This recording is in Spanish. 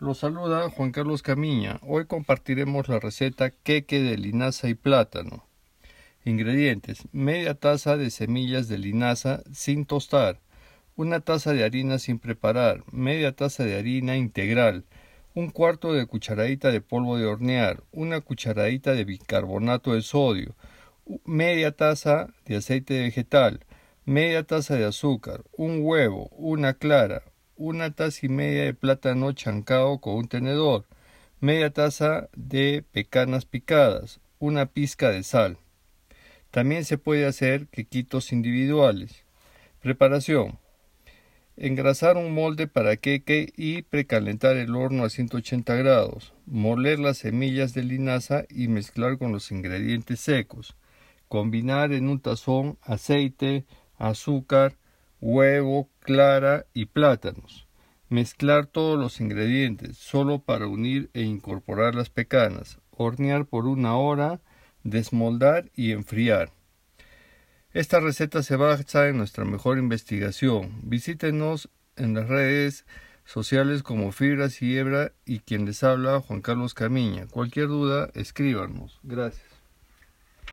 Los saluda Juan Carlos Camiña. Hoy compartiremos la receta queque de linaza y plátano. Ingredientes: media taza de semillas de linaza sin tostar, una taza de harina sin preparar, media taza de harina integral, un cuarto de cucharadita de polvo de hornear, una cucharadita de bicarbonato de sodio, media taza de aceite vegetal, media taza de azúcar, un huevo, una clara, una taza y media de plátano chancado con un tenedor, media taza de pecanas picadas, una pizca de sal. También se puede hacer quequitos individuales. Preparación. Engrasar un molde para queque y precalentar el horno a 180 grados. Moler las semillas de linaza y mezclar con los ingredientes secos. Combinar en un tazón aceite, azúcar, huevo, clara y plátanos. Mezclar todos los ingredientes solo para unir e incorporar las pecanas. Hornear por una hora, desmoldar y enfriar. Esta receta se basa en nuestra mejor investigación. Visítenos en las redes sociales como Fibras y Hebra y quien les habla Juan Carlos Camiña. Cualquier duda, escríbanos. Gracias.